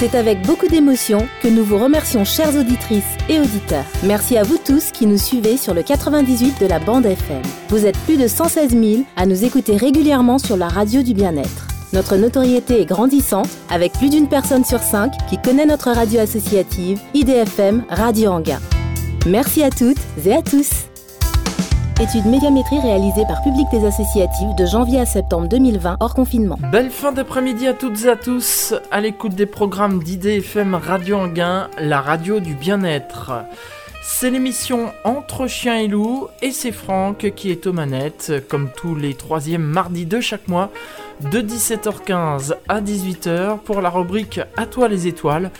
C'est avec beaucoup d'émotion que nous vous remercions chères auditrices et auditeurs. Merci à vous tous qui nous suivez sur le 98 de la bande FM. Vous êtes plus de 116 000 à nous écouter régulièrement sur la radio du bien-être. Notre notoriété est grandissante avec plus d'une personne sur cinq qui connaît notre radio associative IDFM Radio Anguin. Merci à toutes et à tous. Étude médiamétrie réalisée par Public des Associatives de janvier à septembre 2020 hors confinement. Belle fin d'après-midi à toutes et à tous à l'écoute des programmes d'IDFM Radio Anguin, la radio du bien-être. C'est l'émission Entre chiens et loups et c'est Franck qui est aux manettes, comme tous les troisièmes mardis de chaque mois, de 17h15 à 18h pour la rubrique À toi les étoiles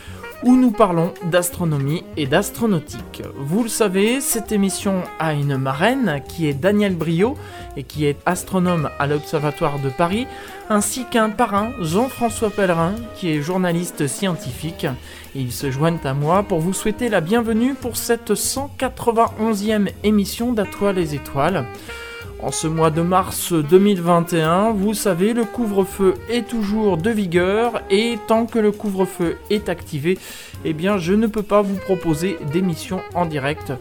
où nous parlons d'astronomie et d'astronautique. Vous le savez, cette émission a une marraine qui est Daniel Brio et qui est astronome à l'Observatoire de Paris, ainsi qu'un parrain, Jean-François Pellerin, qui est journaliste scientifique. Ils se joignent à moi pour vous souhaiter la bienvenue pour cette 191e émission d'Atoile les étoiles. En ce mois de mars 2021, vous savez, le couvre-feu est toujours de vigueur et tant que le couvre-feu est activé, eh je ne peux pas vous proposer d'émission en direct.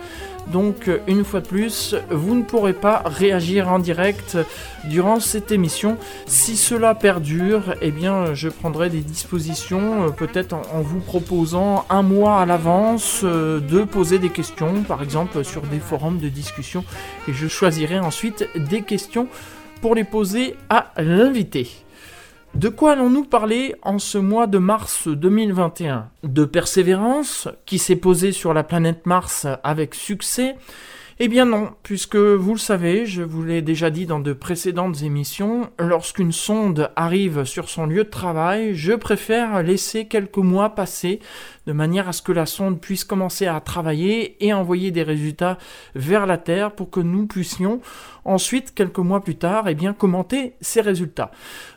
Donc une fois de plus, vous ne pourrez pas réagir en direct durant cette émission. Si cela perdure, eh bien je prendrai des dispositions, euh, peut-être en, vous proposant un mois à l'avance euh, de poser des questions, par exemple sur des forums de discussion, et je choisirai ensuite des questions pour les poser à l'invité. De quoi allons-nous parler en ce mois de mars 2021 De persévérance, qui s'est posée sur la planète Mars avec succès? Eh bien non, puisque vous le savez, je vous l'ai déjà dit dans de précédentes émissions, lorsqu'une sonde arrive sur son lieu de travail, je préfère laisser quelques mois passer de manière à ce que la sonde puisse commencer à travailler et envoyer des résultats vers la Terre pour que nous puissions ensuite, quelques mois plus tard, eh bien, commenter ces résultats.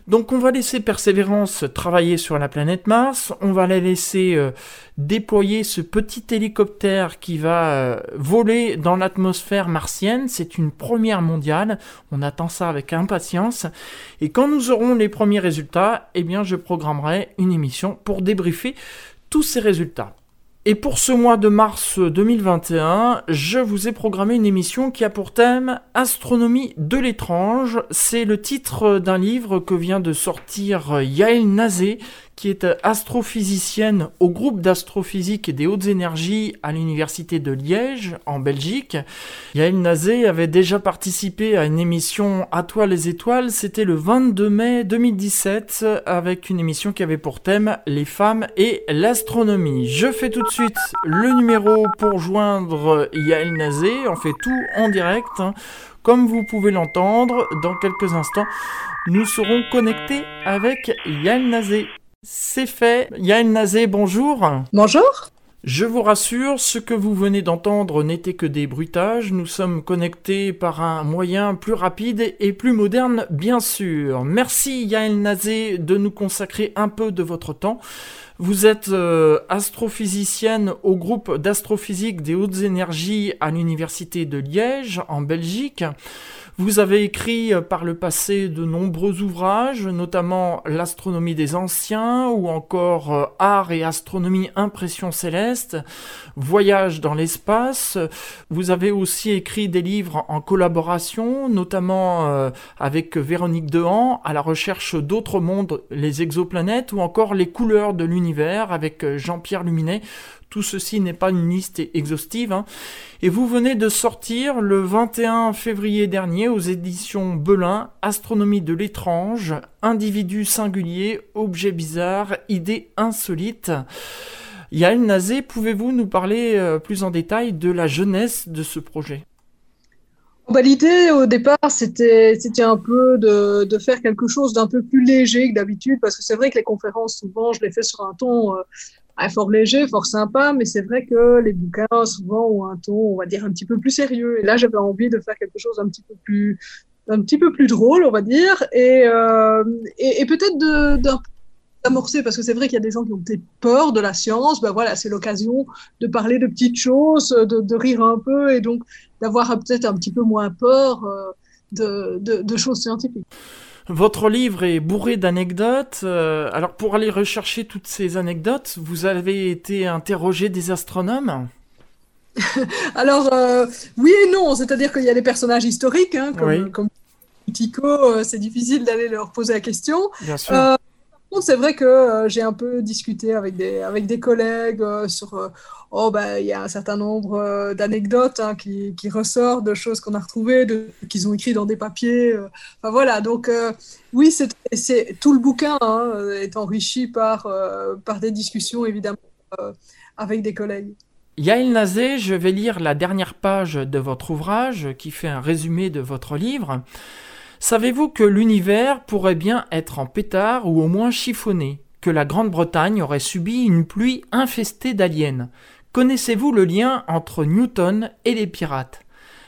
Donc on va laisser Persévérance travailler sur la planète Mars, on va la laisser euh, déployer ce petit hélicoptère qui va euh, voler dans l'atmosphère martienne, c'est une première mondiale, on attend ça avec impatience, et quand nous aurons les premiers résultats, eh bien je programmerai une émission pour débriefer tous ces résultats. Et pour ce mois de mars 2021, je vous ai programmé une émission qui a pour thème Astronomie de l'étrange. C'est le titre d'un livre que vient de sortir Yael Nazé, qui est astrophysicienne au groupe d'astrophysique et des hautes énergies à l'université de Liège, en Belgique. Yael Nazé avait déjà participé à une émission À toi les étoiles, c'était le 22 mai 2017, avec une émission qui avait pour thème les femmes et l'astronomie. Je fais tout de suite le numéro pour joindre Yael Nazé, on fait tout en direct. Hein. Comme vous pouvez l'entendre, dans quelques instants, nous serons connectés avec Yael Nazé. C'est fait. Yann Nazé, bonjour. Bonjour. Je vous rassure, ce que vous venez d'entendre n'était que des bruitages. Nous sommes connectés par un moyen plus rapide et plus moderne, bien sûr. Merci Yael Nazé de nous consacrer un peu de votre temps. Vous êtes euh, astrophysicienne au groupe d'astrophysique des hautes énergies à l'université de Liège, en Belgique. Vous avez écrit euh, par le passé de nombreux ouvrages, notamment L'astronomie des anciens ou encore euh, Art et astronomie impression céleste, Voyage dans l'espace. Vous avez aussi écrit des livres en collaboration, notamment euh, avec Véronique Dehan, à la recherche d'autres mondes, les exoplanètes ou encore les couleurs de l'univers avec Jean-Pierre Luminet. Tout ceci n'est pas une liste exhaustive. Hein. Et vous venez de sortir le 21 février dernier aux éditions Belin, Astronomie de l'étrange, individu singulier, objet bizarre, idée insolite. Yael Nazé, pouvez-vous nous parler euh, plus en détail de la jeunesse de ce projet? Bah, L'idée au départ, c'était un peu de, de, faire quelque chose d'un peu plus léger que d'habitude, parce que c'est vrai que les conférences, souvent, je les fais sur un ton euh, fort léger, fort sympa, mais c'est vrai que les bouquins souvent ont un ton, on va dire, un petit peu plus sérieux. Et là, j'avais envie de faire quelque chose un petit peu plus, un petit peu plus drôle, on va dire, et, euh, peut-être d'amorcer, parce que c'est vrai qu'il y a des gens qui ont peut-être peur de la science, ben voilà, c'est l'occasion de parler de petites choses, de, rire un peu, et donc d'avoir peut-être un petit peu moins peur euh, de choses scientifiques. Votre livre est bourré d'anecdotes. Euh, alors pour aller rechercher toutes ces anecdotes, vous avez été interrogé des astronomes Alors euh, oui et non, c'est-à-dire qu'il y a des personnages historiques, hein, comme, comme Tico, euh, c'est difficile d'aller leur poser la question. Bien sûr c'est vrai que euh, j'ai un peu discuté avec des, avec des collègues euh, sur. Euh, oh, ben, il y a un certain nombre d'anecdotes hein, qui, qui, ressortent de choses qu'on a retrouvées, qu'ils ont écrit dans des papiers. Enfin, voilà. Donc, oui, c'est tout le bouquin hein, est enrichi par, par des discussions, évidemment, avec des collègues. Yael Nazé, je vais lire la dernière page de votre ouvrage qui fait un résumé de votre livre. Savez-vous que l'univers pourrait bien être en pétard ou au moins chiffonné, que la Grande-Bretagne aurait subi une pluie infestée d'aliens? Connaissez-vous le lien entre Newton et les pirates?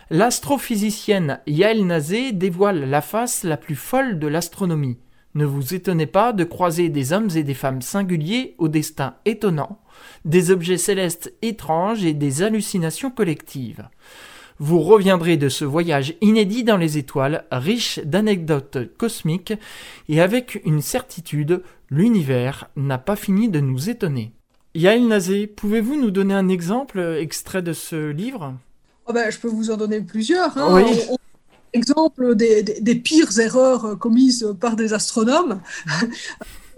L'astrophysicienne Yael Nazé dévoile la face la plus folle de l'astronomie. Ne vous étonnez pas de croiser des hommes et des femmes singuliers au destin étonnant, des objets célestes étranges et des hallucinations collectives. Vous reviendrez de ce voyage inédit dans les étoiles, riche d'anecdotes cosmiques, et avec une certitude, l'univers n'a pas fini de nous étonner. Yael Nazé, pouvez-vous nous donner un exemple extrait de ce livre? Oh ben, Je peux vous en donner plusieurs. Hein. Oui. exemple des, des, pires erreurs commises par des astronomes.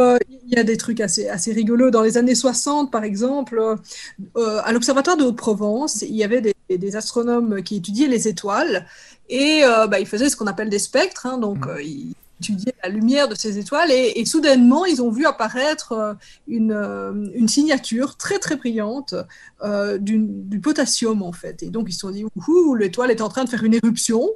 Euh, il y a des trucs assez, assez rigolos. Dans les années 60, par exemple, euh, à l'Observatoire de Haute-Provence, il y avait des, des, astronomes qui étudiaient les étoiles et euh, bah, ils faisaient ce qu'on appelle des spectres. Hein, donc, mmh. ils étudiaient la lumière de ces étoiles et, soudainement, ils ont vu apparaître une, une signature très, très brillante du potassium, en fait. Et donc, ils se sont dit, ouh, l'étoile est en train de faire une éruption.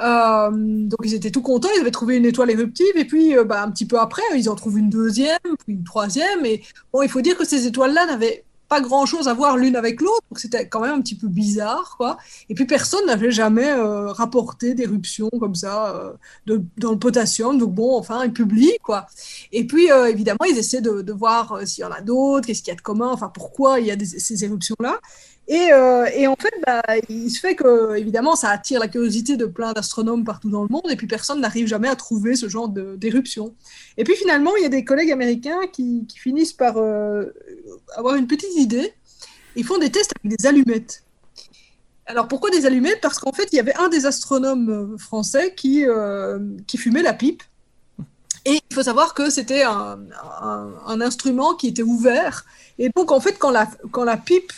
Euh, donc ils étaient tout contents, ils avaient trouvé une étoile éruptive, et puis euh, bah, un petit peu après, ils en trouvent une deuxième, puis une troisième, et bon, il faut dire que ces étoiles-là n'avaient pas grand-chose à voir l'une avec l'autre, donc c'était quand même un petit peu bizarre, quoi. Et puis personne n'avait jamais euh, rapporté d'éruption comme ça de, dans le potassium, donc bon, enfin, ils publient, quoi. Et puis évidemment, ils essaient de, voir s'il y en a d'autres, qu'est-ce qu'il y a de commun, enfin, pourquoi il y a ces éruptions-là. Euh, et, en fait, bah, il se fait que, évidemment, ça attire la curiosité de plein d'astronomes partout dans le monde, et puis personne n'arrive jamais à trouver ce genre d'éruption. Et puis finalement, il y a des collègues américains qui, finissent par euh, avoir une petite idée. Ils font des tests avec des allumettes. Alors pourquoi des allumettes? Parce qu'en fait, il y avait un des astronomes euh, français qui, qui fumait la pipe. Et il faut savoir que c'était un, instrument qui était ouvert. Et donc, en fait, quand la, quand la pipe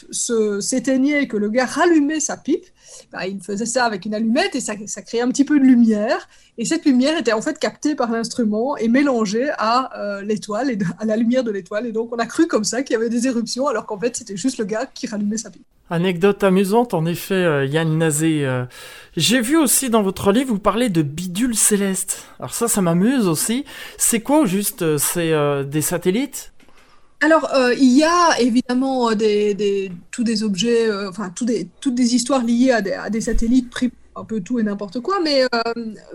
s'éteignait et que le gars rallumait sa pipe, bah, il faisait ça avec une allumette et ça, ça, créait un petit peu de lumière. Et cette lumière était en fait captée par l'instrument et mélangée à euh, l'étoile à la lumière de l'étoile. Et donc, on a cru comme ça qu'il y avait des éruptions, alors qu'en fait, c'était juste le gars qui rallumait sa pipe. Anecdote amusante, en effet, euh, Yann Nazé. Euh. J'ai vu aussi dans votre livre, vous parlez de bidules célestes. Alors ça, ça m'amuse aussi. C'est quoi juste C'est des satellites? Alors, euh, il y a évidemment euh, des, tous des objets, euh, enfin des, toutes des histoires liées à des, satellites pris un peu tout et n'importe quoi, mais,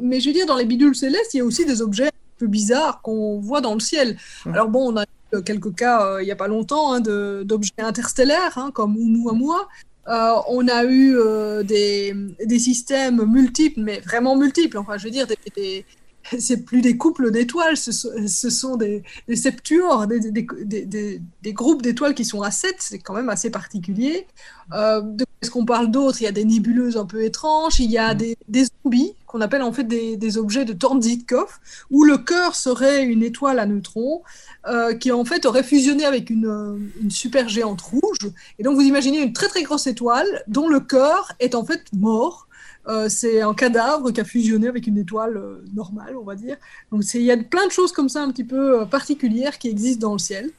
mais je veux dire, dans les bidules célestes, il y a aussi des objets un peu bizarres qu'on voit dans le ciel. Mmh. Alors bon, on a eu quelques cas il n'y a pas longtemps hein, d'objets interstellaires, hein, comme Oumuamua. On a eu des, des, systèmes multiples, mais vraiment multiples. Enfin, je veux dire, des, c'est plus des couples d'étoiles, ce, sont des, des septuors, des, groupes d'étoiles qui sont à 7, c'est quand même assez particulier. Euh, Est-ce qu'on parle d'autres Il y a des nébuleuses un peu étranges, il y a mm. des, zombies qu'on appelle en fait des, objets de Tornzikov, où le cœur serait une étoile à neutrons euh, qui en fait aurait fusionné avec une, une super géante rouge. Et donc vous imaginez une très très grosse étoile dont le cœur est en fait mort euh, c'est un cadavre qui a fusionné avec une étoile euh, normale, on va dire. Donc il y a plein de choses comme ça un petit peu euh, particulières qui existent dans le ciel.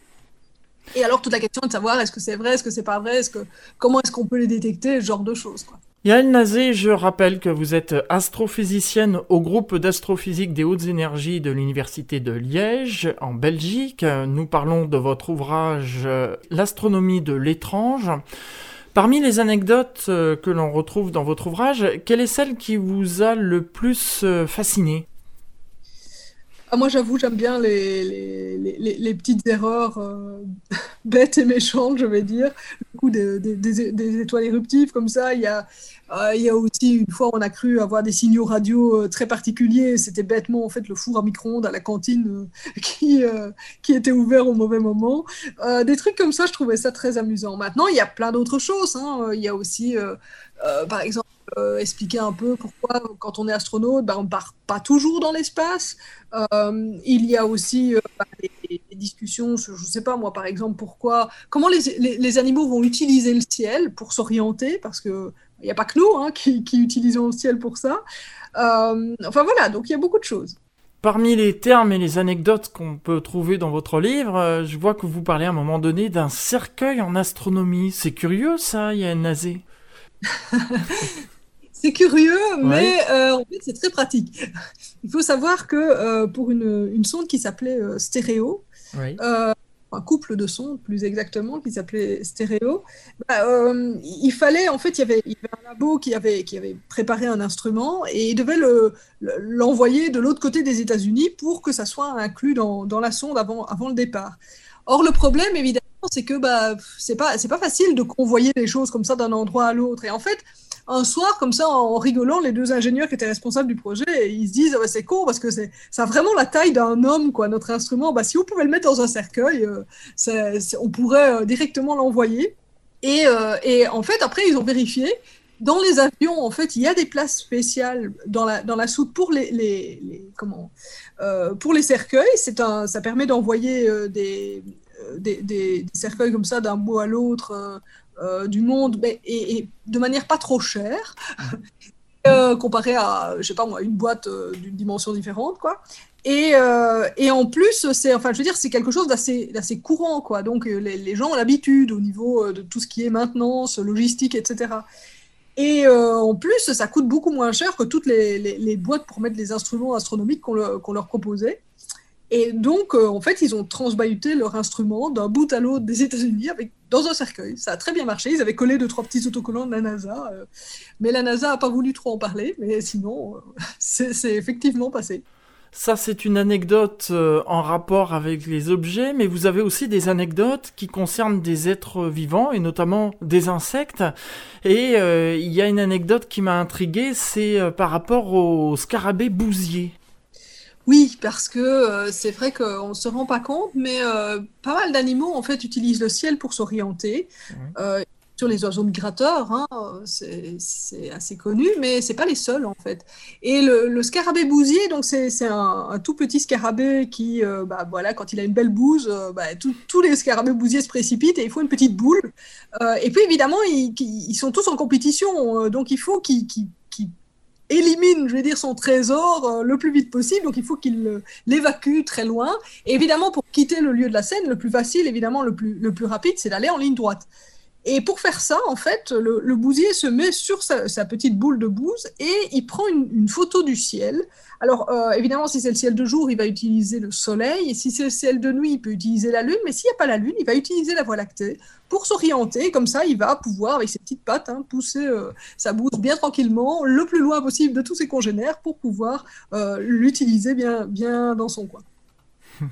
Et alors toute la question est de savoir est-ce que c'est vrai, est-ce que c'est pas vrai, comment est-ce qu'on peut les détecter, ce genre de choses. Yael Nazé, je rappelle que vous êtes astrophysicienne au groupe d'astrophysique des hautes énergies de l'Université de Liège, en Belgique. Nous parlons de votre ouvrage L'astronomie de l'étrange. Parmi les anecdotes euh, que l'on retrouve dans votre ouvrage, quelle est celle qui vous a le plus euh, fasciné? Ah, Moi, j'avoue, j'aime bien les, les, petites erreurs euh, bête et méchante, je vais dire. Le coup des, des, étoiles éruptives comme ça. Il y, a, euh, il y a aussi une fois, on a cru avoir des signaux radio euh, très particuliers. C'était bêtement en fait le four à micro-ondes à la cantine qui, qui était ouvert au mauvais moment. des trucs comme ça, je trouvais ça très amusant. Maintenant, il y a plein d'autres choses. Hein. Il y a aussi, par exemple, euh, expliquer un peu pourquoi, quand on est astronaute, ben, on ne part pas toujours dans l'espace. Euh, il y a aussi euh, bah, des, discussions sur, je ne sais pas moi, par exemple, pourquoi, comment les, les, animaux vont utiliser le ciel pour s'orienter, parce qu'il n'y a pas que nous hein, qui, qui, utilisons le ciel pour ça. enfin voilà, donc il y a beaucoup de choses. Parmi les termes et les anecdotes qu'on peut trouver dans votre livre, je vois que vous parlez à un moment donné d'un cercueil en astronomie. C'est curieux ça, Yann Nazé? C'est curieux, mais euh, en fait, c'est très pratique. Il faut savoir que euh, pour une, une, sonde qui s'appelait euh, Stéréo, un couple de sondes plus exactement, qui s'appelait Stéréo, bah, il fallait, en fait, il y, avait, il y, avait, un labo qui avait, qui avait préparé un instrument et il devait l'envoyer le, de l'autre côté des États-Unis pour que ça soit inclus dans, dans la sonde avant, avant le départ. Or, le problème, évidemment, c'est que bah, c'est pas, pas facile de convoyer les choses comme ça d'un endroit à l'autre. Et en fait, un soir, comme ça, en rigolant, les deux ingénieurs qui étaient responsables du projet, ils se disent c'est con parce que c'est ça a vraiment la taille d'un homme, quoi. Notre instrument, bah, si on pouvait le mettre dans un cercueil, euh, on pourrait euh, directement l'envoyer. Et, euh, et, en fait, après, ils ont vérifié. Dans les avions, en fait, il y a des places spéciales dans la, dans la soute pour les, les, comment pour les cercueils. C'est un, ça permet d'envoyer des, des, des, cercueils comme ça d'un bout à l'autre euh, du monde, mais, et, de manière pas trop chère, euh, comparé à, je sais pas moi, une boîte euh, d'une dimension différente, quoi. Et, et, en plus, c'est, enfin, je veux dire, c'est quelque chose d'assez, d'assez courant, quoi. Donc, les, gens ont l'habitude au niveau de tout ce qui est maintenance, logistique, etc. Et en plus, ça coûte beaucoup moins cher que toutes les, les, boîtes pour mettre les instruments astronomiques qu'on, leur proposait. Et donc, euh, en fait, ils ont transbahuté leur instrument d'un bout à l'autre des États-Unis avec dans un cercueil. Ça a très bien marché. Ils avaient collé deux trois petits autocollants de la NASA, euh, mais la NASA a pas voulu trop en parler. Mais sinon, euh, c'est effectivement passé. Ça, c'est une anecdote en rapport avec les objets, mais vous avez aussi des anecdotes qui concernent des êtres vivants, et notamment des insectes. Et il y a une anecdote qui m'a intrigué, c'est par rapport au scarabée bousier. Oui, parce que euh, c'est vrai qu'on ne se rend pas compte, mais euh, pas mal d'animaux en fait utilisent le ciel pour s'orienter. Euh, sur les oiseaux migrateurs, hein, c'est assez connu, mais c'est pas les seuls en fait. Et le, scarabée bousier, donc c'est un, tout petit scarabée qui, bah, voilà, quand il a une belle bouse, bah, tous les scarabées bousiers se précipitent et il faut une petite boule. et puis évidemment, ils, sont tous en compétition, donc il faut qu'ils élimine, je vais dire, son trésor euh, le plus vite possible. Donc, il faut qu'il l'évacue très loin. Évidemment, pour quitter le lieu de la scène, le plus facile, évidemment, le plus, le plus rapide, c'est d'aller en ligne droite. Et pour faire ça, en fait, le, bousier se met sur sa, petite boule de bouse et il prend une, photo du ciel. Alors, euh, évidemment, si c'est le ciel de jour, il va utiliser le soleil. Et si c'est le ciel de nuit, il peut utiliser la lune. Mais s'il n'y a pas la lune, il va utiliser la voie lactée pour s'orienter. Comme ça, il va pouvoir, avec ses petites pattes, hein, pousser euh, sa bouse bien tranquillement, le plus loin possible de tous ses congénères pour pouvoir euh, l'utiliser bien, bien dans son coin.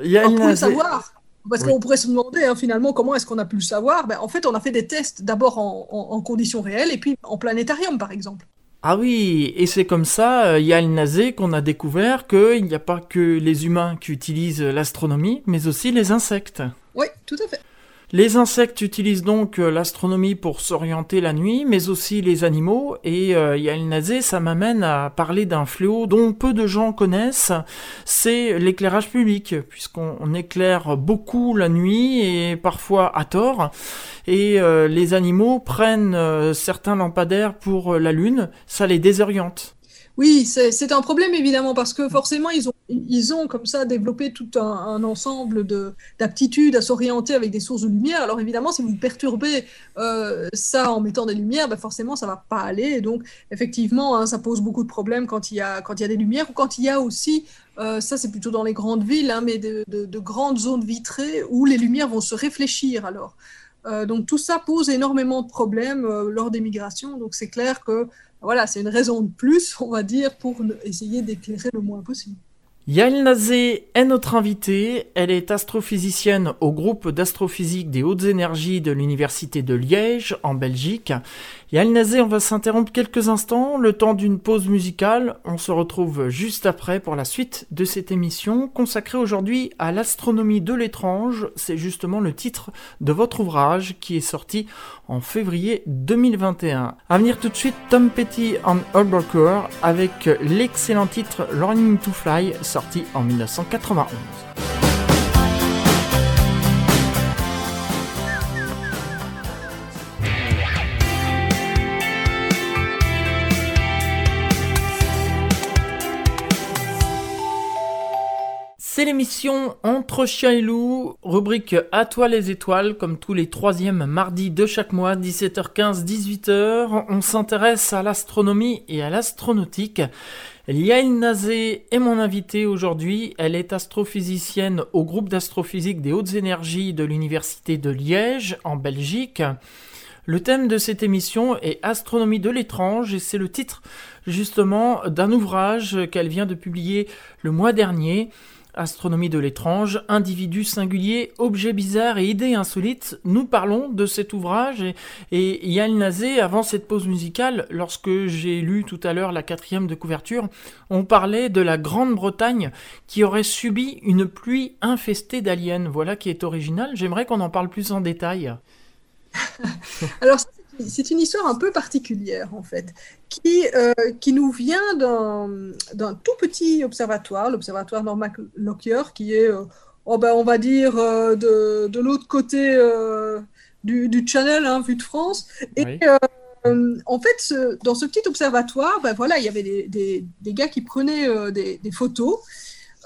il y a pour le savoir, parce qu'on pourrait se demander hein, finalement comment est-ce qu'on a pu le savoir? Ben, en fait, on a fait des tests d'abord en, conditions réelles et puis en planétarium, par exemple. Ah oui, et c'est comme ça, il y a le Nazé qu'on a découvert qu'il n'y a pas que les humains qui utilisent l'astronomie, mais aussi les insectes. Oui, tout à fait. Les insectes utilisent donc euh, l'astronomie pour s'orienter la nuit, mais aussi les animaux, et euh, Yael Nazé, ça m'amène à parler d'un fléau dont peu de gens connaissent, c'est l'éclairage public, puisqu'on éclaire beaucoup la nuit, et parfois à tort, et euh, les animaux prennent certains lampadaires pour la lune, ça les désoriente. Oui, c'est un problème évidemment parce que forcément ils ont, comme ça développé tout un, ensemble d'aptitudes à s'orienter avec des sources de lumière. Alors évidemment, si vous perturbez euh, ça en mettant des lumières, ben forcément ça va pas aller. Et donc effectivement, hein, ça pose beaucoup de problèmes quand il y a, quand il y a des lumières ou quand il y a aussi, euh, ça c'est plutôt dans les grandes villes, hein, mais de, de, grandes zones vitrées où les lumières vont se réfléchir alors. Euh, donc tout ça pose énormément de problèmes lors des migrations. Donc c'est clair que voilà, c'est une raison de plus, on va dire, pour essayer d'éclairer le moins possible. Yael Nazé est notre invitée. Elle est astrophysicienne au groupe d'astrophysique des hautes énergies de l'Université de Liège, en Belgique. Yael Nazé, on va s'interrompre quelques instants, le temps d'une pause musicale. On se retrouve juste après pour la suite de cette émission consacrée aujourd'hui à l'astronomie de l'étrange. C'est justement le titre de votre ouvrage qui est sorti en février 2021. À venir tout de suite, Tom Petty and Herbert avec l'excellent titre Learning to Fly sorti en 1991. C'est l'émission Entre chien et loup, rubrique À toi les étoiles, comme tous les troisièmes mardis de chaque mois, 17h15, 18h. On s'intéresse à l'astronomie et à l'astronautique. Liaïl Nazé est mon invitée aujourd'hui. Elle est astrophysicienne au groupe d'astrophysique des hautes énergies de l'Université de Liège, en Belgique. Le thème de cette émission est Astronomie de l'étrange et c'est le titre justement d'un ouvrage qu'elle vient de publier le mois dernier. Astronomie de l'étrange, individus singuliers, objets bizarres et idées insolites. Nous parlons de cet ouvrage et, et Yann Nazé, avant cette pause musicale, lorsque j'ai lu tout à l'heure la quatrième de couverture, on parlait de la Grande-Bretagne qui aurait subi une pluie infestée d'aliens. Voilà qui est original. J'aimerais qu'on en parle plus en détail. Alors, c'est une histoire un peu particulière en fait, qui, euh, qui nous vient d'un tout petit observatoire, l'observatoire Norman Lockyer, qui est, euh, oh ben, on va dire, euh, de, de l'autre côté du, du, Channel, hein, vu de France. Et en fait, dans ce petit observatoire, ben, voilà, il y avait des, des, des gars qui prenaient des, des, photos.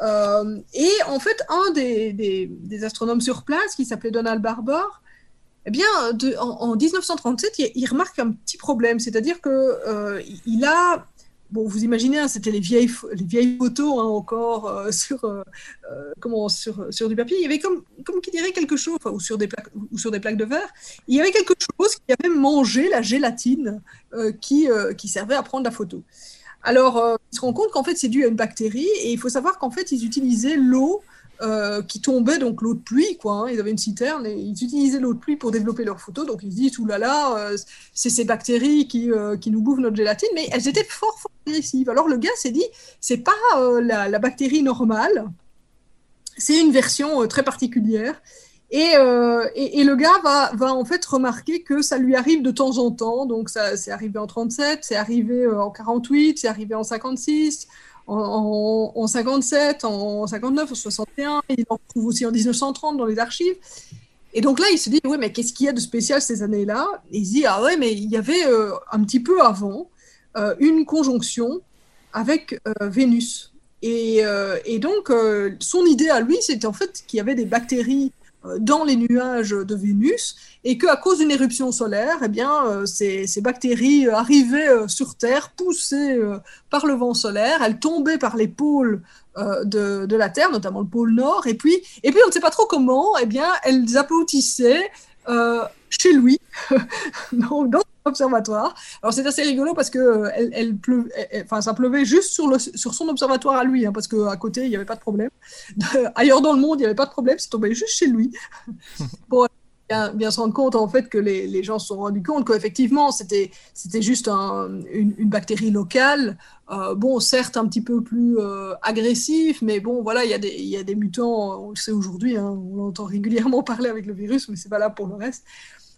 et en fait, un des, des, astronomes sur place, qui s'appelait Donald Barber, eh bien, en, 1937, il, remarque un petit problème, c'est-à-dire que euh, il a, bon, vous imaginez, hein, c'était les vieilles, les vieilles photos hein, encore euh, sur, euh, comment, sur, du papier. Il y avait comme, comme qui dirait quelque chose, ou sur des plaques, ou sur des plaques de verre. Il y avait quelque chose qui avait mangé la gélatine qui, qui servait à prendre la photo. Alors, il se rend compte qu'en fait, c'est dû à une bactérie, et il faut savoir qu'en fait, ils utilisaient l'eau euh, qui tombait, donc l'eau de pluie, quoi. Hein. Ils avaient une citerne et ils utilisaient l'eau de pluie pour développer leurs photos. Donc ils se disent, oulala, là là, euh, c'est ces bactéries qui, euh, qui, nous bouffent notre gélatine, mais elles étaient fort, fort agressives. Alors le gars s'est dit, c'est pas la, la, bactérie normale, c'est une version très particulière. Et, et, et, le gars va, va, en fait remarquer que ça lui arrive de temps en temps. Donc ça c'est arrivé en 37, c'est arrivé en 48, c'est arrivé en 56 en, 57, en 59, en 61, il en trouve aussi en 1930 dans les archives. Et donc là, il se dit, oui, mais qu'est-ce qu'il y a de spécial ces années-là? Il se dit, ah ouais, mais il y avait euh, un petit peu avant euh, une conjonction avec euh, Vénus. Et donc, son idée à lui, c'était en fait qu'il y avait des bactéries dans les nuages de Vénus et qu'à cause d'une éruption solaire, eh bien, euh, ces, ces, bactéries euh, arrivaient euh, sur Terre, poussées par le vent solaire, elles tombaient par les pôles de, de, la Terre, notamment le pôle Nord, et puis, et puis on ne sait pas trop comment, eh bien, elles applaudissaient chez lui, dans, dans l'observatoire. Alors c'est assez rigolo parce que elle, elle pleu, enfin ça pleuvait juste sur, le, sur son observatoire à lui, hein, parce qu'à côté il n'y avait pas de problème. ailleurs dans le monde il n'y avait pas de problème, c'est tombé juste chez lui. bon, bien, se rendre compte en fait que les, les gens se sont rendus compte qu'effectivement c'était c'était juste une, bactérie locale euh, bon certes un petit peu plus euh, agressif mais bon voilà il y a des il y a des mutants on le sait aujourd'hui hein, on entend régulièrement parler avec le virus mais c'est pas là pour le reste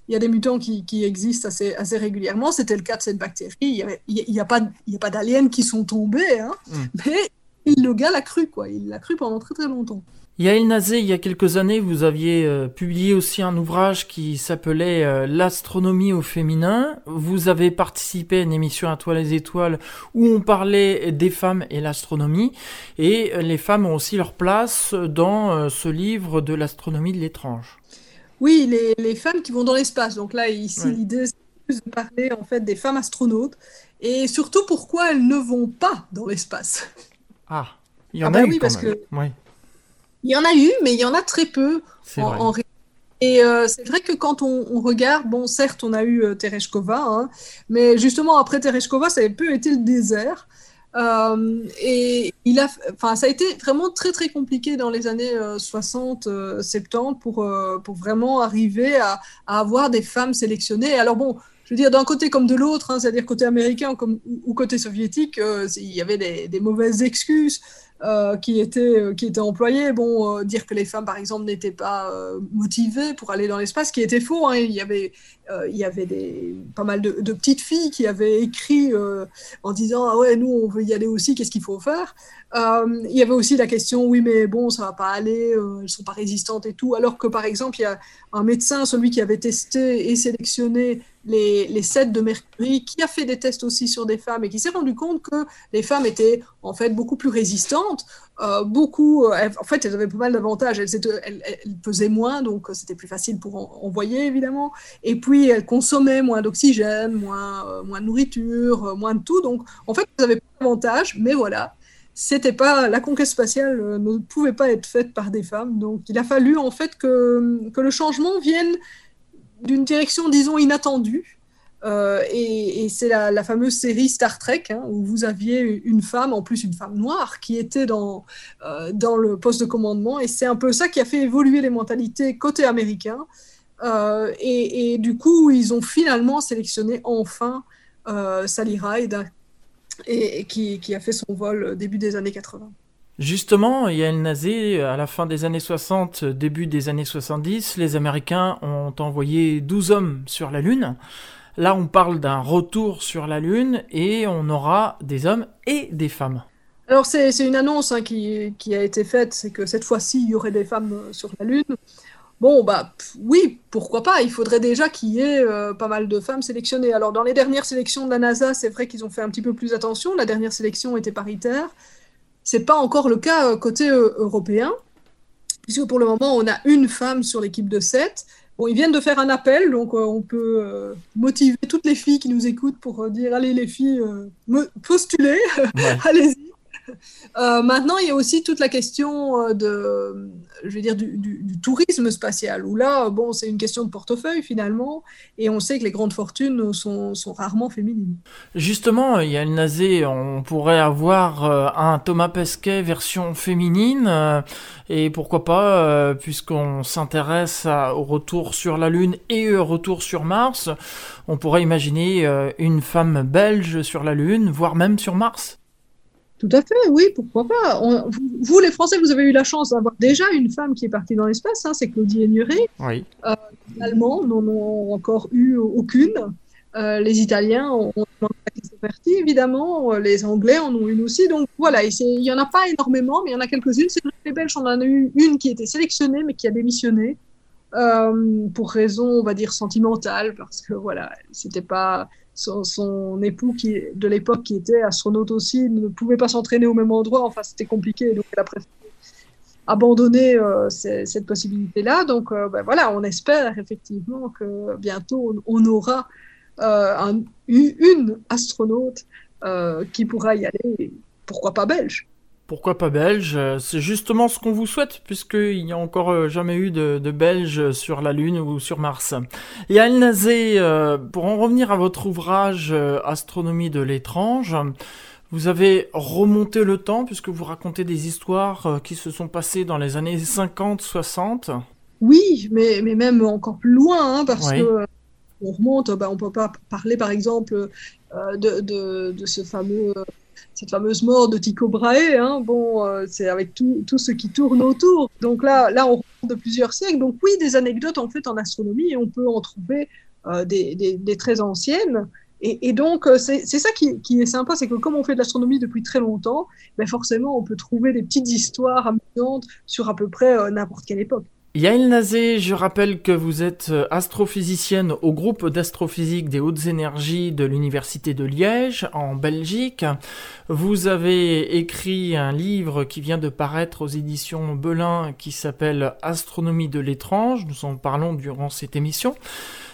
il y a des mutants qui, qui existent assez, assez régulièrement. C'était le cas de cette bactérie. Il n'y a, a, pas, pas d'aliens qui sont tombés, hein, mm. mais le gars l'a cru, quoi. Il l'a cru pendant très très longtemps. Yael Nazé, il y a quelques années, vous aviez euh, publié aussi un ouvrage qui s'appelait euh, L'astronomie au féminin. Vous avez participé à une émission à toi les étoiles où on parlait des femmes et l'astronomie. Et euh, les femmes ont aussi leur place dans ce livre de l'astronomie de l'étrange. Oui, les, les, femmes qui vont dans l'espace. Donc là, ici, l'idée, c'est de parler en fait des femmes astronautes et surtout pourquoi elles ne vont pas dans l'espace? Ah, il y en ah a bah eu oui, parce que oui. Il y en a eu, mais il y en a très peu en, Et euh, c'est vrai que quand on, regarde, bon, certes, on a eu euh, Tereshkova, hein, mais justement après Tereshkova, ça avait peu été le désert. Euh, et il a, enfin, ça a été vraiment très très compliqué dans les années 60, euh, 70 euh, pour, pour vraiment arriver à, à, avoir des femmes sélectionnées. Alors bon, veux dire, d'un côté comme de l'autre, hein, c'est-à-dire côté américain ou, côté soviétique, il y avait des mauvaises excuses. Euh, qui, étaient, euh, qui étaient employés. Bon, euh, dire que les femmes, par exemple, n'étaient pas motivées pour aller dans l'espace, qui était faux. Hein. Il y avait, il y avait des, pas mal de, petites filles qui avaient écrit en disant Ah ouais, nous, on veut y aller aussi, qu'est-ce qu'il faut faire? Il y avait aussi la question Oui, mais bon, ça va pas aller, elles sont pas résistantes et tout. Alors que, par exemple, il y a un médecin, celui qui avait testé et sélectionné les, les sets de mercury, qui a fait des tests aussi sur des femmes et qui s'est rendu compte que les femmes étaient en fait beaucoup plus résistantes, euh, beaucoup, euh, en fait elles avaient pas mal d'avantages, elles, pesaient moins, donc euh, c'était plus facile pour en, envoyer évidemment, et puis elles consommaient moins d'oxygène, moins, moins de nourriture, moins de tout, donc en fait elles avaient pas d'avantages, mais voilà, c'était pas la conquête spatiale ne pouvait pas être faite par des femmes, donc il a fallu en fait que, que le changement vienne d'une direction, disons, inattendue. Euh, et, c'est la, fameuse série Star Trek, hein, où vous aviez une femme, en plus une femme noire, qui était dans, euh, dans le poste de commandement. Et c'est un peu ça qui a fait évoluer les mentalités côté américain. Euh, et, du coup, ils ont finalement sélectionné enfin Sally Ride, et, qui, a fait son vol début des années 80. Justement, Yael Nazé, à la fin des années 60, début des années 70, les Américains ont envoyé 12 hommes sur la Lune. Là, on parle d'un retour sur la Lune et on aura des hommes et des femmes. Alors, c'est une annonce hein, qui, a été faite, c'est que cette fois-ci, il y aurait des femmes sur la Lune. Bon, bah oui, pourquoi pas? Il faudrait déjà qu'il y ait euh, pas mal de femmes sélectionnées. Alors, dans les dernières sélections de la NASA, c'est vrai qu'ils ont fait un petit peu plus attention. La dernière sélection était paritaire. C'est pas encore le cas euh, côté euh, européen, puisque pour le moment, on a une femme sur l'équipe de 7. Bon, ils viennent de faire un appel, donc euh, on peut motiver toutes les filles qui nous écoutent pour dire allez les filles, postulez, allez-y. Euh, maintenant, il y a aussi toute la question euh, de, je veux dire, du, tourisme spatial, où là, bon, c'est une question de portefeuille finalement, et on sait que les grandes fortunes sont, rarement féminines. Justement, il y a le Nazé, on pourrait avoir euh, un Thomas Pesquet version féminine, et pourquoi pas, puisqu'on s'intéresse au retour sur la Lune et au retour sur Mars, on pourrait imaginer une femme belge sur la Lune, voire même sur Mars. Tout à fait, oui, pourquoi pas. vous, les Français, vous avez eu la chance d'avoir déjà une femme qui est partie dans l'espace, hein, c'est Claudie Aigneret. Oui. Euh, les Allemands n'en ont encore eu aucune. Euh, les Italiens ont, qui sont partis, évidemment. Les Anglais en ont une aussi. Donc voilà, il n'y en a pas énormément, mais il y en a quelques-unes. C'est les Belges, on en a eu une qui était sélectionnée, mais qui a démissionné. Euh, pour raison, on va dire, sentimentale, parce que voilà, c'était pas son, époux qui, de l'époque qui était astronaute aussi ne pouvait pas s'entraîner au même endroit. Enfin, c'était compliqué. Donc, elle a préféré abandonner euh, cette possibilité-là. Donc, euh, ben voilà, on espère effectivement que bientôt on, aura euh, une astronaute qui pourra y aller. Pourquoi pas belge pourquoi pas belge C'est justement ce qu'on vous souhaite, puisqu'il n'y a encore euh, jamais eu de, de Belges sur la Lune ou sur Mars. Et Al Nazé, euh, pour en revenir à votre ouvrage euh, Astronomie de l'étrange, vous avez remonté le temps, puisque vous racontez des histoires qui se sont passées dans les années 50-60. Oui, mais, mais même encore plus loin, hein, parce que on remonte, bah, on peut pas parler par exemple de, de, de, ce fameux cette fameuse mort de Tycho Brahe, hein, bon, euh, c'est avec tout, tout, ce qui tourne autour. Donc là, là, on remonte de plusieurs siècles. Donc oui, des anecdotes en fait en astronomie, et on peut en trouver euh, des, très anciennes. Et, et donc, euh, c'est ça qui, qui, est sympa, c'est que comme on fait de l'astronomie depuis très longtemps, ben forcément, on peut trouver des petites histoires amusantes sur à peu près n'importe quelle époque. Yael Nazé, je rappelle que vous êtes euh, astrophysicienne au groupe d'astrophysique des hautes énergies de l'Université de Liège, en Belgique. Vous avez écrit un livre qui vient de paraître aux éditions Belin qui s'appelle Astronomie de l'étrange. Nous en parlons durant cette émission.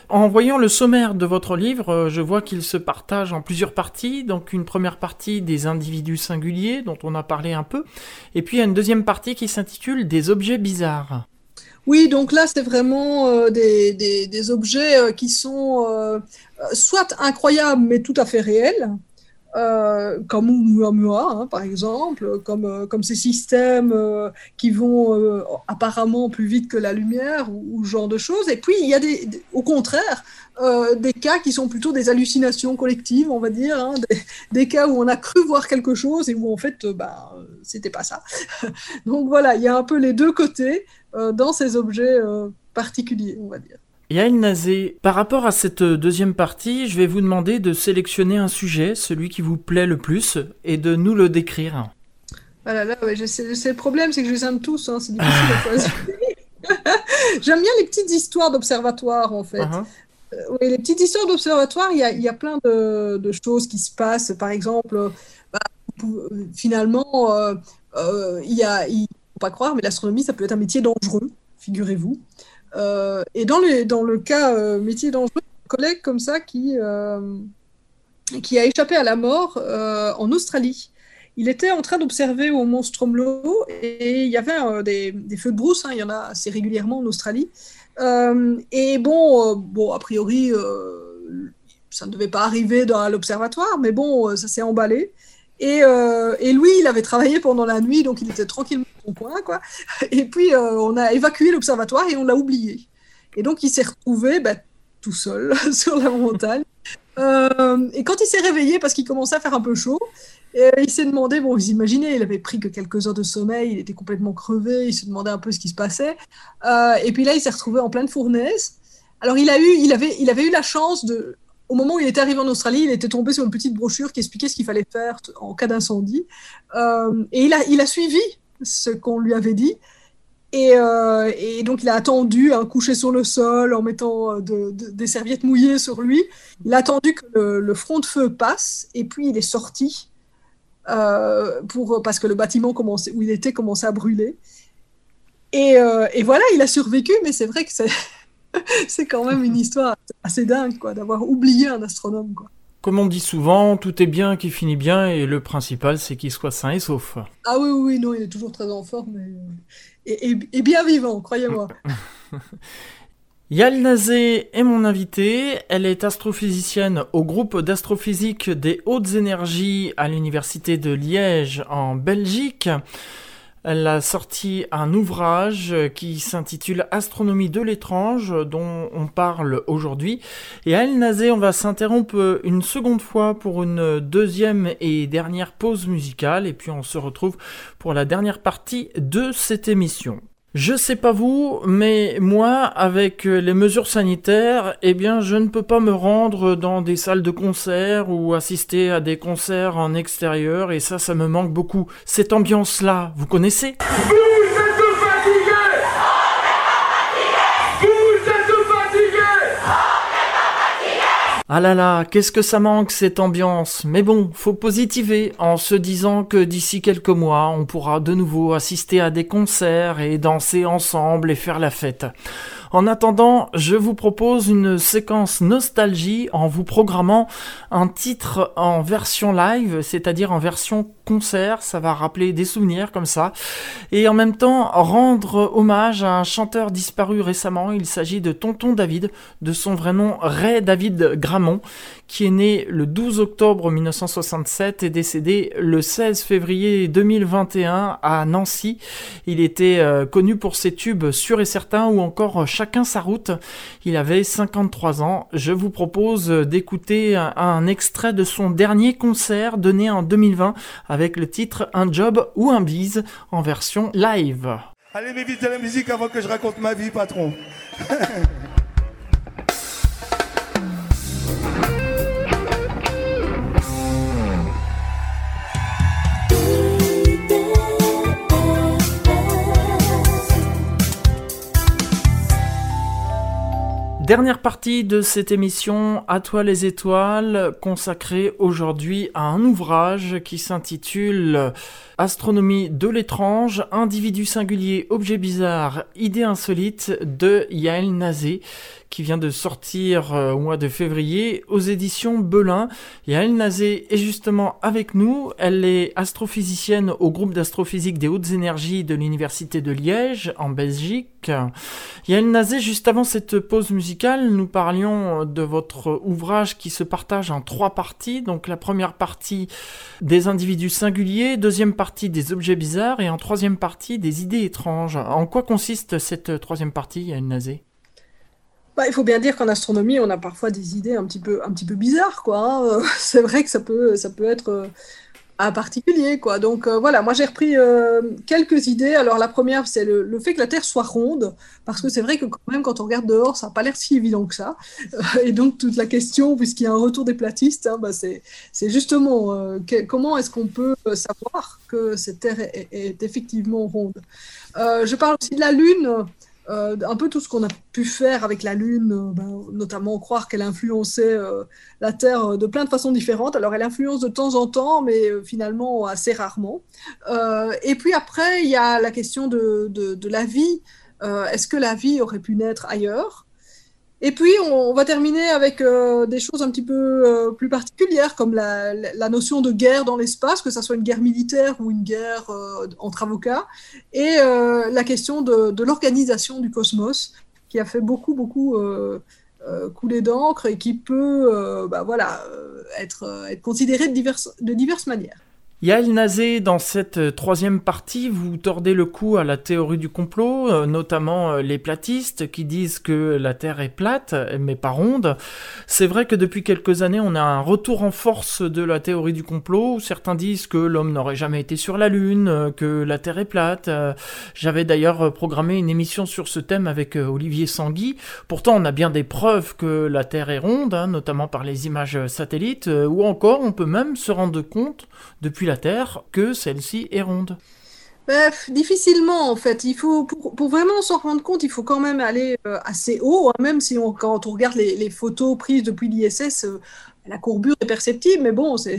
En voyant le sommaire de votre livre, euh, je vois qu'il se partage en plusieurs parties. Donc une première partie des individus singuliers dont on a parlé un peu, et puis une deuxième partie qui s'intitule Des objets bizarres. Oui, donc là, c'est vraiment euh, des, objets euh, qui sont euh, soit incroyables, mais tout à fait réels, comme Oumuamua, hein, par exemple, comme, ces systèmes qui vont apparemment plus vite que la lumière ou, ce genre de choses. Et puis, il y a au contraire des cas qui sont plutôt des hallucinations collectives, on va dire, hein, des, cas où on a cru voir quelque chose et où en fait, bah, c'était pas ça. Donc voilà, il y a un peu les deux côtés dans ces objets particuliers, on va dire. Yael Nazé, par rapport à cette deuxième partie, je vais vous demander de sélectionner un sujet, celui qui vous plaît le plus, et de nous le décrire. Voilà, là, ouais, c'est le problème, c'est que je les aime tous, hein, c'est difficile à choisir. J'aime bien les petites histoires d'observatoire, en fait. Uh-huh. Euh, oui, les petites histoires d'observatoire, il y, y a, plein de, de, choses qui se passent. Par exemple, bah, finalement, euh, euh, il y a, il pas croire, mais l'astronomie, ça peut être un métier dangereux, figurez-vous. Euh, et dans, les, dans le cas euh, métier dangereux, un collègue comme ça qui, euh, qui a échappé à la mort en Australie. Il était en train d'observer au mont Stromlo et il y avait des, des, feux de brousse, hein, il y en a assez régulièrement en Australie. et bon, bon, a priori, ça ne devait pas arriver dans l'observatoire, mais bon, ça s'est emballé. Et, et, lui, il avait travaillé pendant la nuit, donc il était tranquillement point, quoi. Et puis, euh, on a évacué l'observatoire et on l'a oublié. Et donc, il s'est retrouvé bah, tout seul sur la montagne. Euh, et quand il s'est réveillé, parce qu'il commençait à faire un peu chaud, et il s'est demandé, bon, vous imaginez, il avait pris que quelques heures de sommeil, il était complètement crevé, il se demandait un peu ce qui se passait. Euh, et puis là, il s'est retrouvé en pleine fournaise. Alors, il, a eu, il, avait, il avait eu la chance de, au moment où il était arrivé en Australie, il était tombé sur une petite brochure qui expliquait ce qu'il fallait faire en cas d'incendie. et il a, suivi ce qu'on lui avait dit. Euh, et, donc, il a attendu, un couché sur le sol, en mettant euh, des serviettes mouillées sur lui. Il a attendu que le, front de feu passe, et puis il est sorti euh, parce que le bâtiment commençait, où il était commençait à brûler. Et, et voilà, il a survécu, mais c'est vrai que c'est quand même une histoire assez dingue, quoi, d'avoir oublié un astronome, quoi. Comme on dit souvent, tout est bien qui finit bien et le principal c'est qu'il soit sain et sauf. Ah oui, oui, non, il est toujours très en forme et, bien vivant, croyez-moi. Yal Nazé est mon invitée. Elle est astrophysicienne au groupe d'astrophysique des hautes énergies à l'université de Liège en Belgique. Elle a sorti un ouvrage qui s'intitule Astronomie de l'étrange, dont on parle aujourd'hui. Et à El Nazé, on va s'interrompre une seconde fois pour une deuxième et dernière pause musicale, et puis on se retrouve pour la dernière partie de cette émission. Je sais pas vous, mais moi, avec euh, les mesures sanitaires, eh bien, je ne peux pas me rendre dans des salles de concert ou assister à des concerts en extérieur, et ça, ça me manque beaucoup. Cette ambiance-là, vous connaissez? Ah là là, qu'est-ce que ça manque cette ambiance Mais bon, faut positiver en se disant que d'ici quelques mois, on pourra de nouveau assister à des concerts et danser ensemble et faire la fête. En attendant, je vous propose une séquence nostalgie en vous programmant un titre en version live, c'est-à-dire en version concert, ça va rappeler des souvenirs comme ça, et en même temps rendre hommage à un chanteur disparu récemment, il s'agit de Tonton David, de son vrai nom Ray David Gramont, qui est né le 12 octobre 1967 et décédé le 16 février 2021 à Nancy. Il était euh, connu pour ses tubes Sûr et Certain ou encore Chacun sa route. Il avait 53 ans. Je vous propose d'écouter un, extrait de son dernier concert donné en 2020 avec le titre Un job ou un bise en version live. Allez, mais vite de la musique avant que je raconte ma vie, patron. Dernière partie de cette émission À toi les étoiles, consacrée aujourd'hui à un ouvrage qui s'intitule Astronomie de l'étrange, individu singulier, objet bizarre, idée insolite de Yael Nazé qui vient de sortir euh, au mois de février aux éditions Belin. Yael Nazé est justement avec nous. Elle est astrophysicienne au groupe d'astrophysique des hautes énergies de l'Université de Liège en Belgique. Yael Nazé, juste avant cette pause musicale, nous parlions de votre ouvrage qui se partage en trois parties. Donc la première partie des individus singuliers, deuxième partie des objets bizarres et en troisième partie des idées étranges. En quoi consiste cette troisième partie, Yann Nazé? Bah, il faut bien dire qu'en astronomie, on a parfois des idées un petit peu, un petit peu bizarres. Hein. C'est vrai que ça peut, ça peut être euh, un particulier, quoi. Donc euh, voilà, moi j'ai repris euh, quelques idées. Alors la première, c'est le, fait que la Terre soit ronde, parce que c'est vrai que quand même quand on regarde dehors, ça n'a pas l'air si évident que ça. et donc toute la question, puisqu'il y a un retour des platistes, hein, bah, c'est justement comment est-ce qu'on peut savoir que cette Terre est effectivement ronde? je parle aussi de la Lune. Euh, un peu tout ce qu'on a pu faire avec la Lune, euh, ben, notamment croire qu'elle influençait euh, la Terre de plein de façons différentes. Alors elle influence de temps en temps, mais finalement assez rarement. et puis après, il y a la question de, de la vie. Est-ce que la vie aurait pu naître ailleurs? Et puis, on, va terminer avec euh, des choses un petit peu euh, plus particulières, comme la, notion de guerre dans l'espace, que ce soit une guerre militaire ou une guerre euh, entre avocats, et la question de, l'organisation du cosmos, qui a fait beaucoup, beaucoup couler d'encre et qui peut bah, voilà, être, considérée de diverses manières. Yael Nazé, dans cette euh, troisième partie, vous tordez le cou à la théorie du complot, euh, notamment euh, les platistes qui disent que la Terre est plate, mais pas ronde. C'est vrai que depuis quelques années, on a un retour en force de la théorie du complot, certains disent que l'homme n'aurait jamais été sur la Lune, que la Terre est plate. J'avais d'ailleurs programmé une émission sur ce thème avec Olivier Sanguy. Pourtant, on a bien des preuves que la Terre est ronde, hein, notamment par les images satellites, ou encore on peut même se rendre compte depuis la Terre que celle-ci est ronde Bref, difficilement en fait. Il faut pour, vraiment s'en rendre compte, il faut quand même aller euh, assez haut. Hein, même si on, quand on regarde les, photos prises depuis l'ISS, euh, la courbure est perceptible, mais bon, c'est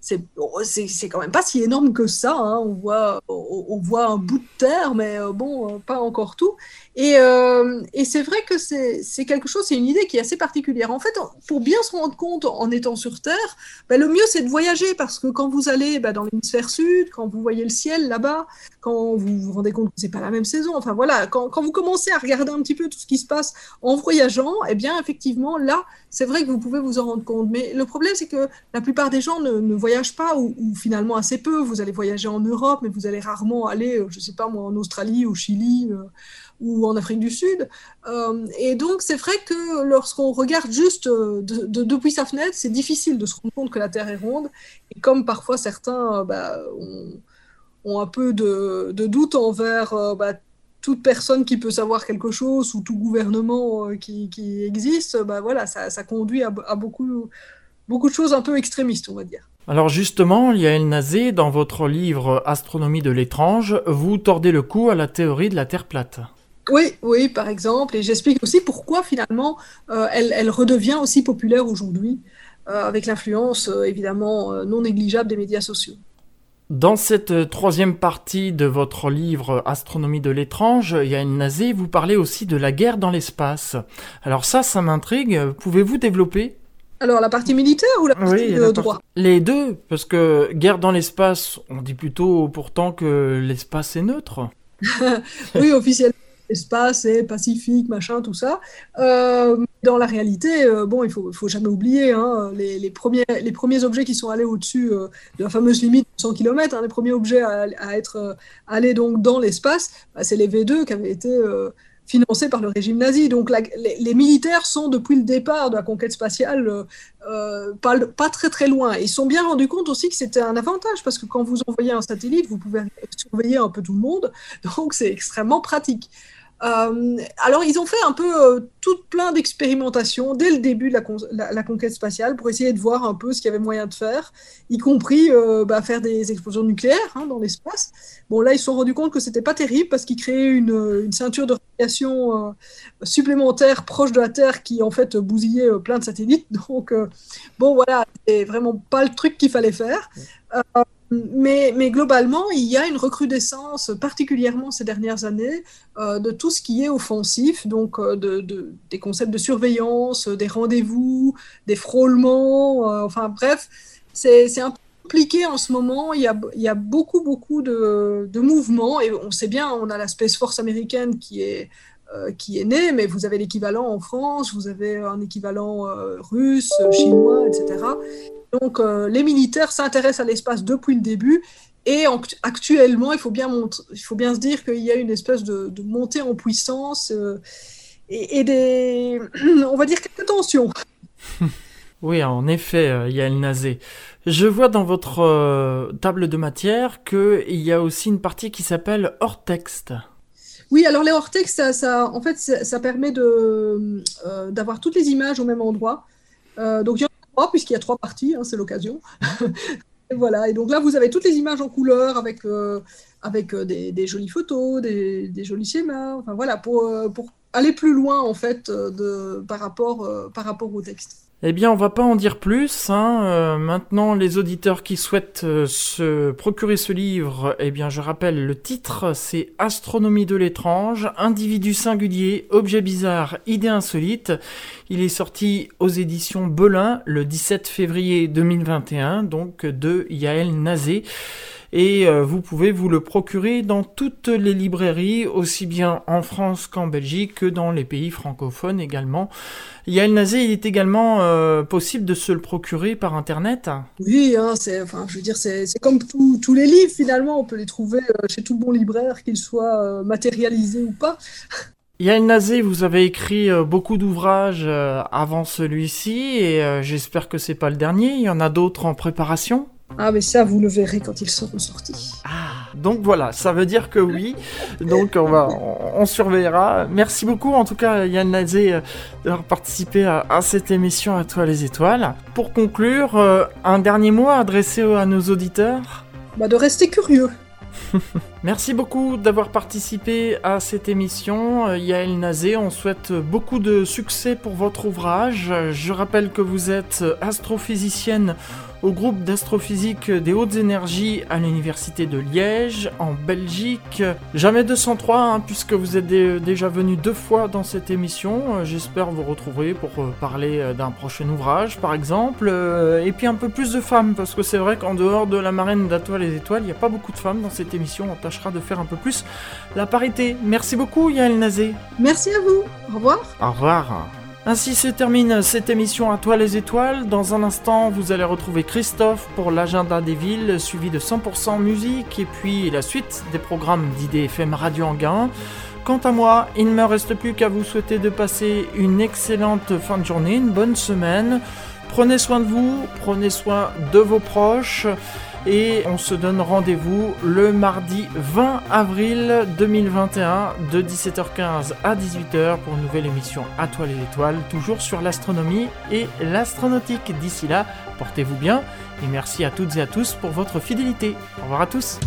c'est quand même pas si énorme que ça. Hein. On, voit, on, voit un bout de terre, mais euh, bon, pas encore tout. Et, euh, et c'est vrai que c'est quelque chose, c'est une idée qui est assez particulière. En fait, pour bien se rendre compte en étant sur Terre, ben, le mieux c'est de voyager parce que quand vous allez ben, dans l'hémisphère sud, quand vous voyez le ciel là-bas, quand vous vous rendez compte que c'est pas la même saison, enfin voilà, quand, vous commencez à regarder un petit peu tout ce qui se passe en voyageant, eh bien effectivement là, c'est vrai que vous pouvez vous en rendre compte. Mais le problème c'est que la plupart des gens ne, ne voyagent pas ou, finalement assez peu. Vous allez voyager en Europe, mais vous allez rarement aller, euh, je sais pas moi, en Australie, au Chili. Euh, ou en Afrique du Sud. Euh, et donc, c'est vrai que lorsqu'on regarde juste euh, de, depuis sa fenêtre, c'est difficile de se rendre compte que la Terre est ronde. Et comme parfois certains euh, bah, ont, un peu de, doute envers bah, toute personne qui peut savoir quelque chose ou tout gouvernement qui, existe, bah, voilà, ça, conduit à, beaucoup, beaucoup de choses un peu extrémistes, on va dire. Alors justement, Yael Nazé, dans votre livre Astronomie de l'étrange, vous tordez le cou à la théorie de la Terre plate. Oui, oui, par exemple. Et j'explique aussi pourquoi finalement euh, elle, redevient aussi populaire aujourd'hui, euh, avec l'influence euh, évidemment non négligeable des médias sociaux. Dans cette troisième partie de votre livre Astronomie de l'étrange, Yann Nazé, vous parlez aussi de la guerre dans l'espace. Alors ça, ça m'intrigue. Pouvez-vous développer? Alors la partie militaire ou la partie de droit? Les deux, parce que guerre dans l'espace, on dit plutôt pourtant que l'espace est neutre. oui, officiellement espace et pacifique, machin, tout ça. Euh, dans la réalité, euh, bon, il faut, faut jamais oublier hein, les, premiers, objets qui sont allés au-dessus euh, de la fameuse limite de 100 km, hein, les premiers objets à, être allés donc dans l'espace, bah, c'est les V2 qui avaient été financés par le régime nazi. Donc les, militaires sont depuis le départ de la conquête spatiale pas, très très loin. Ils sont bien rendus compte aussi que c'était un avantage parce que quand vous envoyez un satellite, vous pouvez surveiller un peu tout le monde, donc c'est extrêmement pratique. Euh, alors, ils ont fait un peu euh, tout plein d'expérimentations dès le début de la, conquête spatiale pour essayer de voir un peu ce qu'il y avait moyen de faire, y compris euh, bah, faire des explosions nucléaires hein, dans l'espace. Bon, là, ils se sont rendus compte que c'était pas terrible parce qu'ils créaient une, ceinture de radiation supplémentaire proche de la Terre qui, en fait, bousillait plein de satellites. Donc, bon, voilà, c'est vraiment pas le truc qu'il fallait faire. Mais, globalement, il y a une recrudescence, particulièrement ces dernières années, euh, de tout ce qui est offensif, donc euh, de, de, des concepts de surveillance, des rendez-vous, des frôlements, euh, enfin bref, c'est un peu compliqué en ce moment. Il y a, beaucoup, beaucoup de, mouvements, et on sait bien, on a la Space Force américaine qui est qui est né, mais vous avez l'équivalent en France, vous avez un équivalent russe, chinois, etc. Donc les militaires s'intéressent à l'espace depuis le début et actuellement, il faut bien, il faut bien se dire qu'il y a une espèce de, montée en puissance et, des, on va dire, quelques tensions. Oui, en effet, Yael Nazé. Je vois dans votre euh, table de matière qu'il y a aussi une partie qui s'appelle hors texte. Oui, alors les hors texte, ça, en fait, ça, permet de, euh, d'avoir toutes les images au même endroit. Euh, donc il y en trois, puisqu'il y a trois parties, hein, c'est l'occasion. voilà, et donc là, vous avez toutes les images en couleur avec, avec des, jolies photos, des, des, jolis schémas, enfin voilà, pour, pour aller plus loin, en fait, de, par, rapport, par rapport au texte. Eh bien, on va pas en dire plus. Hein. Euh, maintenant, les auditeurs qui souhaitent euh, se procurer ce livre, eh bien, je rappelle le titre, c'est Astronomie de l'étrange, individu singulier, objet bizarre, idée insolite. Il est sorti aux éditions Belin le 17 février 2021, donc de Yael Nazé et euh, vous pouvez vous le procurer dans toutes les librairies, aussi bien en France qu'en Belgique, que dans les pays francophones également. Yael Nazé, il est également euh, possible de se le procurer par Internet? Oui, hein, c'est, enfin, je veux dire, c'est, comme tous les livres finalement, on peut les trouver euh, chez tout bon libraire, qu'ils soient matérialisés ou pas. Yael Nazé, vous avez écrit beaucoup d'ouvrages avant celui-ci et j'espère que c'est pas le dernier. Il y en a d'autres en préparation? Ah, mais ça, vous le verrez quand ils seront sortis. Ah, donc voilà, ça veut dire que oui. Donc on va, on, surveillera. Merci beaucoup, en tout cas, Yann Nazé, euh, d'avoir participé à, cette émission à toi les étoiles. Pour conclure, euh, un dernier mot adressé à nos auditeurs Bah, de rester curieux. Merci beaucoup d'avoir participé à cette émission. Euh, Yael Nazé, on souhaite beaucoup de succès pour votre ouvrage. Je rappelle que vous êtes astrophysicienne au groupe d'astrophysique des hautes énergies à l'université de Liège, en Belgique. Jamais 203, hein, puisque vous êtes déjà venu deux fois dans cette émission. Euh, j'espère vous retrouver pour euh, parler euh, d'un prochain ouvrage, par exemple. Et puis un peu plus de femmes, parce que c'est vrai qu'en dehors de la marraine d'Atoile les étoiles, il n'y a pas beaucoup de femmes dans cette émission. On tâchera de faire un peu plus la parité. Merci beaucoup, Yael Nazé. Merci à vous. Au revoir. Au revoir. Ainsi se termine cette émission à toi les étoiles. Dans un instant, vous allez retrouver Christophe pour l'agenda des villes, suivi de 100% musique et puis la suite des programmes d'IDFM Radio Anguin. Quant à moi, il ne me reste plus qu'à vous souhaiter de passer une excellente fin de journée, une bonne semaine. Prenez soin de vous, prenez soin de vos proches et on se donne rendez-vous le mardi 20 avril 2021 de 17h15 à 18h pour une nouvelle émission À toi les étoiles, toujours sur l'astronomie et l'astronautique. D'ici là, portez-vous bien et merci à toutes et à tous pour votre fidélité. Au revoir à tous.